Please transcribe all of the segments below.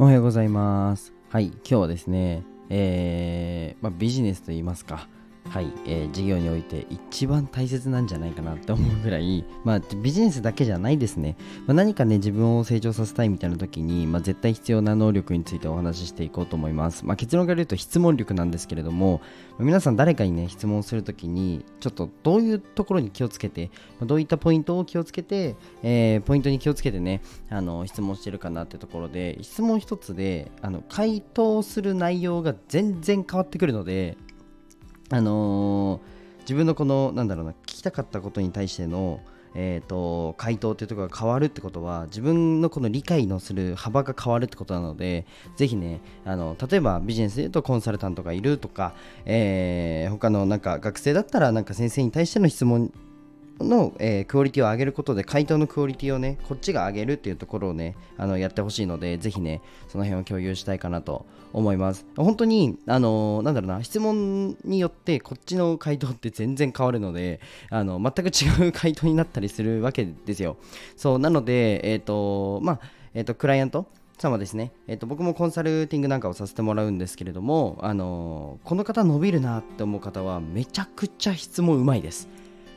おはようございます。はい、今日はですね、えーまあ、ビジネスといいますか、はい、えー事業において一番大切なんじゃないかなって思うぐらい、まあ、ビジネスだけじゃないですね、まあ、何かね、自分を成長させたいみたいな時に、まあ、絶対必要な能力についてお話ししていこうと思います。まあ、結論から言うと質問力なんですけれども、まあ皆さん誰かにね、質問するときに、ちょっとどういうところに気をつけて、まあどういったポイントを気をつけて、えーポイントに気をつけてね、あの質問してるかなってところで、質問一つで、あの回答する内容が全然変わってくるので、あのー自分のこのなんだろうな聞きたかったことに対してのえー、と回答っていうところが変わるってことは自分のこの理解のする幅が変わるってことなのでぜひねあの例えばビジネスで言うとコンサルタントがいるとか、えー他のなんか学生だったらなんか先生に対しての質問の、えークオリティを上げることで回答のクオリティをねこっちが上げるっていうところをねあのやってほしいのでぜひねその辺を共有したいかなと思います。本当にあのなんだろうな質問によってこっちの回答って全然変わるのであの全く違う回答になったりするわけですよ。そうなのでえっ、とまあえっ、とクライアント様ですね、えっと僕もコンサルティングなんかをさせてもらうんですけれども、あのこの方伸びるなって思う方はめちゃくちゃ質問うまいです。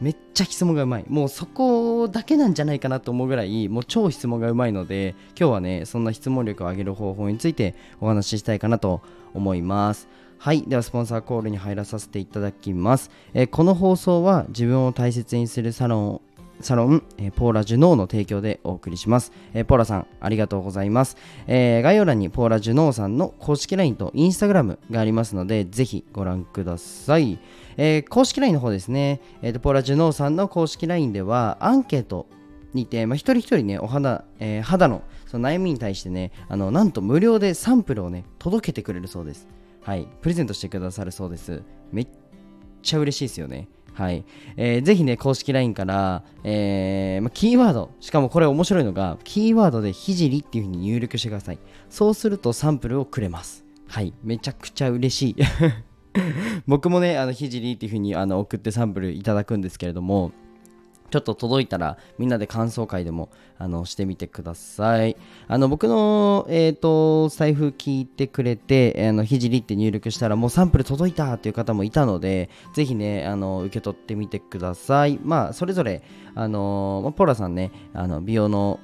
めっちゃ質問がうまい。もうそこだけなんじゃないかなと思うぐらいもう超質問がうまいので今日はねそんな質問力を上げる方法についてお話ししたいかなと思います。はい。ではスポンサーコールに入らさせていただきます、えーこの放送は自分を大切にするサロンサロン、えーポーラジュノーの提供でお送りします、えーポーラさんありがとうございます、えー概要欄にポーラジュノーさんの公式 LINE と Instagram がありますのでぜひご覧ください。えー公式 LINE の方ですね、えーとポーラジュノーさんの公式 LINE ではアンケートにて、まあ、一人一人ねお肌,、えー肌のその悩みに対してねあのなんと無料でサンプルをね届けてくれるそうです。はい。プレゼントしてくださるそうです。めっちゃ嬉しいですよね。はい、えーぜひね公式 LINE から、えーま、キーワードしかもこれ面白いのがキーワードでひじりっていうふうに入力してください。そうするとサンプルをくれます。はい。めちゃくちゃ嬉しい。僕もね、あのひじりっていうふうにあの送ってサンプルいただくんですけれども、ちょっと届いたらみんなで感想会でもあのしてみてください。あの僕の、えー、と財布聞いてくれて、あのひじりって入力したらもうサンプル届いたっていう方もいたので、ぜひね、あの受け取ってみてください。まあ、それぞれ、あのまあポラさんね、あの美容の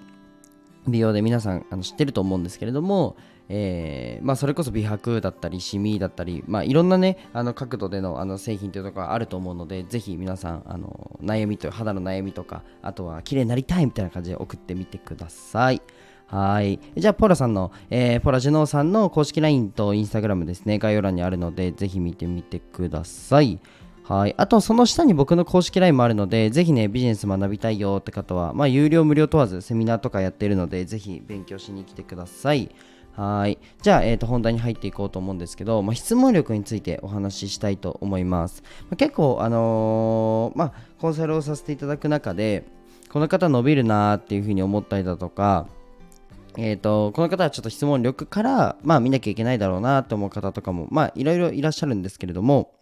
美容で皆さんあの知ってると思うんですけれども、えーまあ、それこそ美白だったりシミだったり、まあ、いろんなねあの角度でのあの製品というところがあると思うのでぜひ皆さんあの悩みと肌の悩みとかあとは綺麗になりたいみたいな感じで送ってみてください。はい。じゃあポラさんの、えーポラジュノーさんの公式 LINE と Instagram ですね。概要欄にあるのでぜひ見てみてください。はい。あと、その下に僕の公式 LINE もあるので、ぜひね、ビジネス学びたいよって方は、まあ、有料無料問わずセミナーとかやってるので、ぜひ勉強しに来てください。はい。じゃあ、えっ、と、本題に入っていこうと思うんですけど、まあ、質問力についてお話ししたいと思います。まあ結構、あのーまあ、コンサルをさせていただく中で、この方伸びるなーっていうふうに思ったりだとか、えー、とこの方はちょっと質問力から、まあ、見なきゃいけないだろうなと思う方とかも、まあ、いろいろいらっしゃるんですけれども、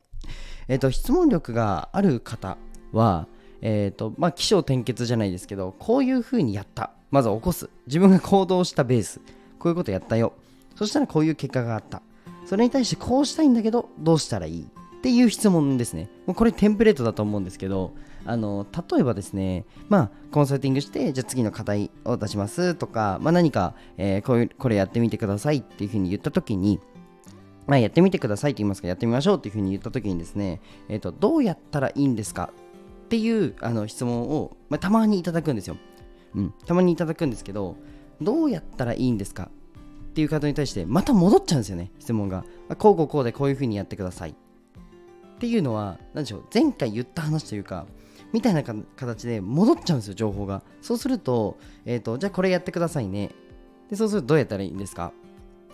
えー、と質問力がある方は、えーとまあ、起承転結じゃないですけどこういうふうにやったまず起こす自分が行動したベースこういうことやったよ。そしたらこういう結果があった。それに対してこうしたいんだけどどうしたらいいっていう質問ですね。もうこれテンプレートだと思うんですけどあの例えばですねまあコンサルティングしてじゃあ次の課題を出しますとか、まあ、何か、えーこういうこれやってみてくださいっていうふうに言った時にまあ、やってみてくださいと言いますか、やってみましょうっていうふうに言ったときにですね、えっ、と、どうやったらいいんですかっていうあの質問を、まあ、たまにいただくんですよ。うん、たまにいただくんですけど、どうやったらいいんですかっていう方に対して、また戻っちゃうんですよね、質問が。こうこうこうでこういうふうにやってください。っていうのは、何でしょう、前回言った話というか、みたいな形で戻っちゃうんですよ、情報が。そうすると、えっ、と、じゃあこれやってくださいね。で、そうするとどうやったらいいんですか？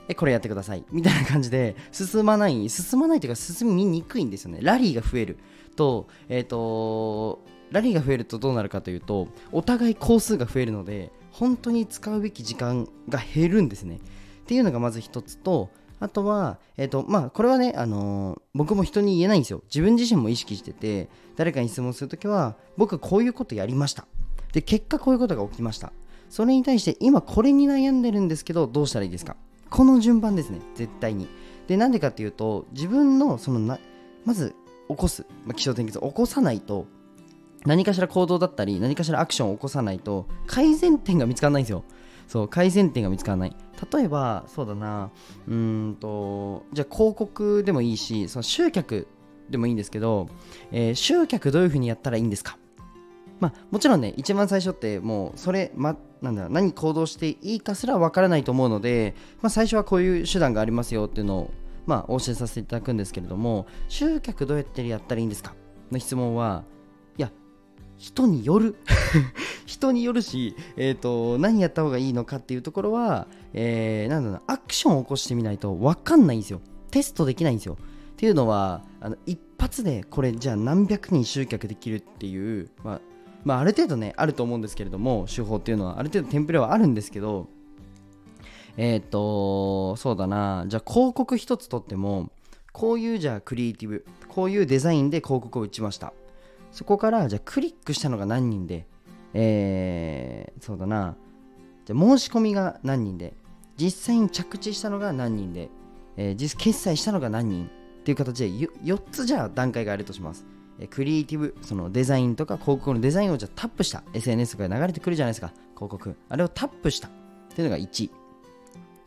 え、これやってください。みたいな感じで、進まない、進まないというか、進みにくいんですよね。ラリーが増えると、えっ、と、ラリーが増えるとどうなるかというと、お互い工数が増えるので、本当に使うべき時間が減るんですね。っていうのがまず一つと、あとは、えっ、と、まあ、これはね、あのー僕も人に言えないんですよ。自分自身も意識してて、誰かに質問するときは、僕はこういうことやりました。で、結果こういうことが起きました。それに対して、今これに悩んでるんですけど、どうしたらいいですか？この順番ですね絶対にでなんでかっていうと自分のそのなまず起こす、まあ、気象転結を起こさないと何かしら行動だったり何かしらアクションを起こさないと改善点が見つからないんですよそう改善点が見つからない。例えばそうだな。うんとじゃあ広告でもいいしその集客でもいいんですけど、えー、集客どういうふうにやったらいいんですか？まあ、もちろんね、一番最初ってもうそれ、ま、なんだ何行動していいかすらわからないと思うので、まあ、最初はこういう手段がありますよっていうのを、まあ、お教えさせていただくんですけれども、集客どうやってやったらいいんですか？の質問は、人による。人によるし、えーと、何やった方がいいのかっていうところは、えー、なんだろうアクションを起こしてみないと分かんないんですよ。テストできないんですよ。っていうのはあの一発でこれじゃあ何百人集客できるっていう、まあまあ、ある程度ねあると思うんですけれども手法っていうのはある程度テンプレはあるんですけどえっ、ー、とそうだなじゃあ広告一つとってもこういうじゃあクリエイティブこういうデザインで広告を打ちました。そこからじゃあクリックしたのが何人でえー、そうだなじゃ申し込みが何人で実際に着地したのが何人で、えー、実決済したのが何人っていう形で4つじゃあ段階があるとしますクリエイティブ、そのデザインとか広告のデザインをじゃタップした SNS が流れてくるじゃないですか、広告。あれをタップしたっていうのが1。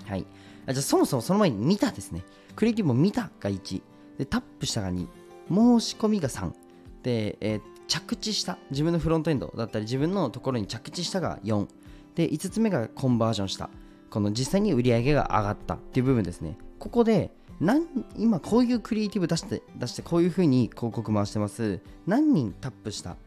はい。あじゃあそもそもその前に見たですね。クリエイティブを見たが1。で、タップしたが2。申し込みが3。で、えー、着地した。自分のフロントエンドだったり自分のところに着地したが4。で、5つ目がコンバージョンした。この実際に売り上げが上がったっていう部分ですね。ここで何今こういうクリエイティブ出して出してこういう風に広告回してます何人タップした、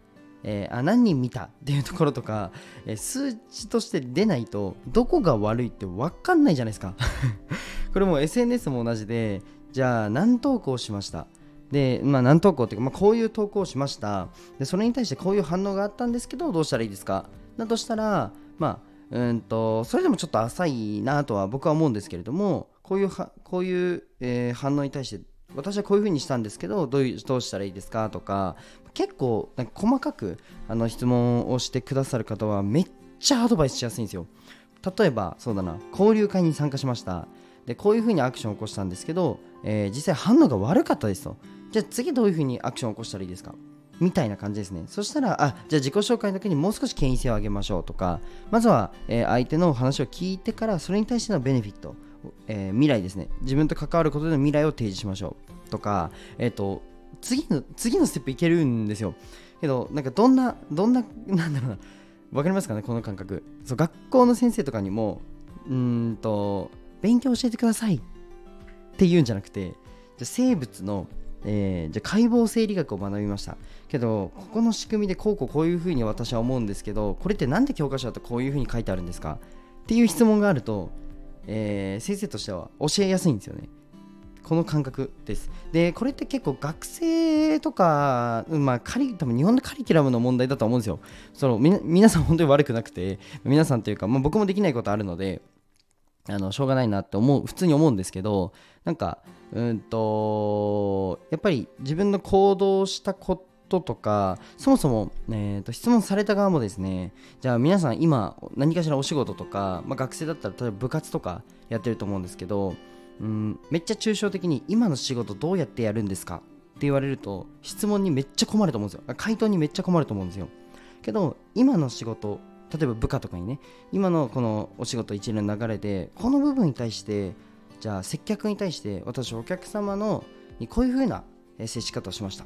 えー、あ何人見たっていうところとか、えー、数値として出ないとどこが悪いって分かんないじゃないですか これも SNS も同じでじゃあ何投稿しました？で、まあ、何投稿っていうか、まあ、こういう投稿をしました。でそれに対してこういう反応があったんですけどどうしたらいいですか？だとしたらまあうんとそれでもちょっと浅いなとは僕は思うんですけれどもこういうはこういう、えー、反応に対して私はこういうふうにしたんですけどどういうどうしたらいいですかとか結構なんか細かくあの質問をしてくださる方はめっちゃアドバイスしやすいんですよ。例えばそうだな交流会に参加しました。でこういうふうにアクションを起こしたんですけど、えー、実際反応が悪かったですと。じゃあ次どういうふうにアクションを起こしたらいいですか？みたいな感じですね。そしたら、あ、じゃあ自己紹介の時にもう少し権威性を上げましょうとか、まずは、えー、相手の話を聞いてから、それに対してのベネフィットえー、未来ですね。自分と関わることでの未来を提示しましょうとか、えっ、ー、と次の次のステップいけるんですよ。けどなんかどんなどんななんだろうな。わかりますかね？この感覚。そう学校の先生とかにもうんと勉強教えてくださいって言うんじゃなくてじゃ生物のえー、じゃ解剖生理学を学びましたけどここの仕組みでこうこうこういうふうに私は思うんですけどこれって何で教科書だとこういうふうに書いてあるんですか？っていう質問があるとえー、先生としては教えやすいんですよね。この感覚です。で、これって結構学生とか、まあ、カリ多分日本のカリキュラムの問題だと思うんですよ。その皆さん本当に悪くなくて、皆さんというか、まあ、僕もできないことあるので、あのしょうがないなって思う普通に思うんですけどなんかうんとやっぱり自分の行動したことととかそもそも、えーと、質問された側もですねじゃあ皆さん今何かしらお仕事とか、まあ、学生だったら例えば部活とかやってると思うんですけどうんめっちゃ抽象的に今の仕事どうやってやるんですか？って言われると質問にめっちゃ困ると思うんですよ。回答にめっちゃ困ると思うんですよ。けど今の仕事例えば部下とかにね今のこのお仕事一連の流れでこの部分に対してじゃあ接客に対して私お客様のにこういう風な接し方をしました。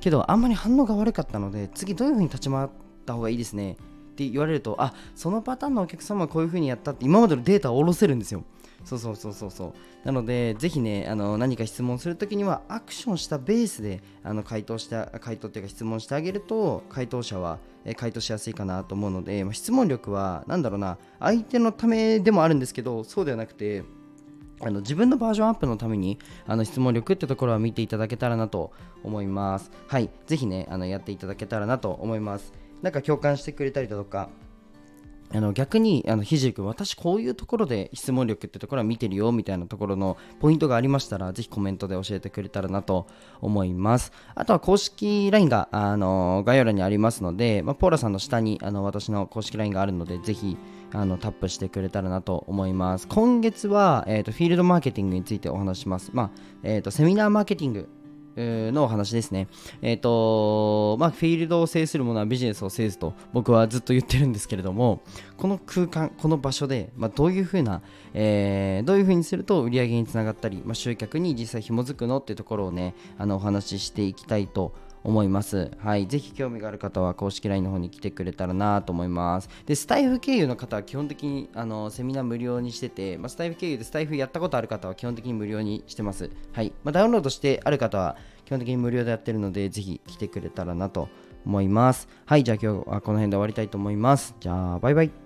けどあんまり反応が悪かったので次どういう風に立ち回った方がいいですねって言われるとあそのパターンのお客様はこういう風にやったって今までのデータを下ろせるんですよ。そうそうそうそうそうなのでぜひねあの何か質問するときにはアクションしたベースであの回答した回答っていうか質問してあげると回答者は回答しやすいかなと思うので、ま、質問力は何だろうな相手のためでもあるんですけどそうではなくてあの自分のバージョンアップのためにあの質問力ってところは見ていただけたらなと思います。はい、ぜひね、あのやっていただけたらなと思います。なんか共感してくれたりだとか、あの逆にあのひじりくん私こういうところで質問力ってところは見てるよみたいなところのポイントがありましたらぜひコメントで教えてくれたらなと思います。あとは公式 LINE があの概要欄にありますので、まあ、ポーラさんの下にあの私の公式 LINE があるのでぜひあのタップしてくれたらなと思います。今月は、えーと、フィールドマーケティングについてお話します、まあえーとセミナーマーケティングのお話ですね。えっ、ー、と、まあ、フィールドを制するものはビジネスを制すと僕はずっと言ってるんですけれども、この空間、この場所で、まあ、どういうふうな、えー、どういうふうにすると売り上げにつながったり、まあ、集客に実際紐づくのっていうところをね、あのお話ししていきたいと思います思います。はい。ぜひ興味がある方は公式 LINE の方に来てくれたらなと思います。で、スタイフ経由の方は基本的にあのセミナー無料にしてて、まあ、スタイフ経由でスタイフやったことある方は基本的に無料にしてます。はい。まあ、ダウンロードしてある方は基本的に無料でやってるので、ぜひ来てくれたらなと思います。はい。じゃあ今日はこの辺で終わりたいと思います。じゃあ、バイバイ。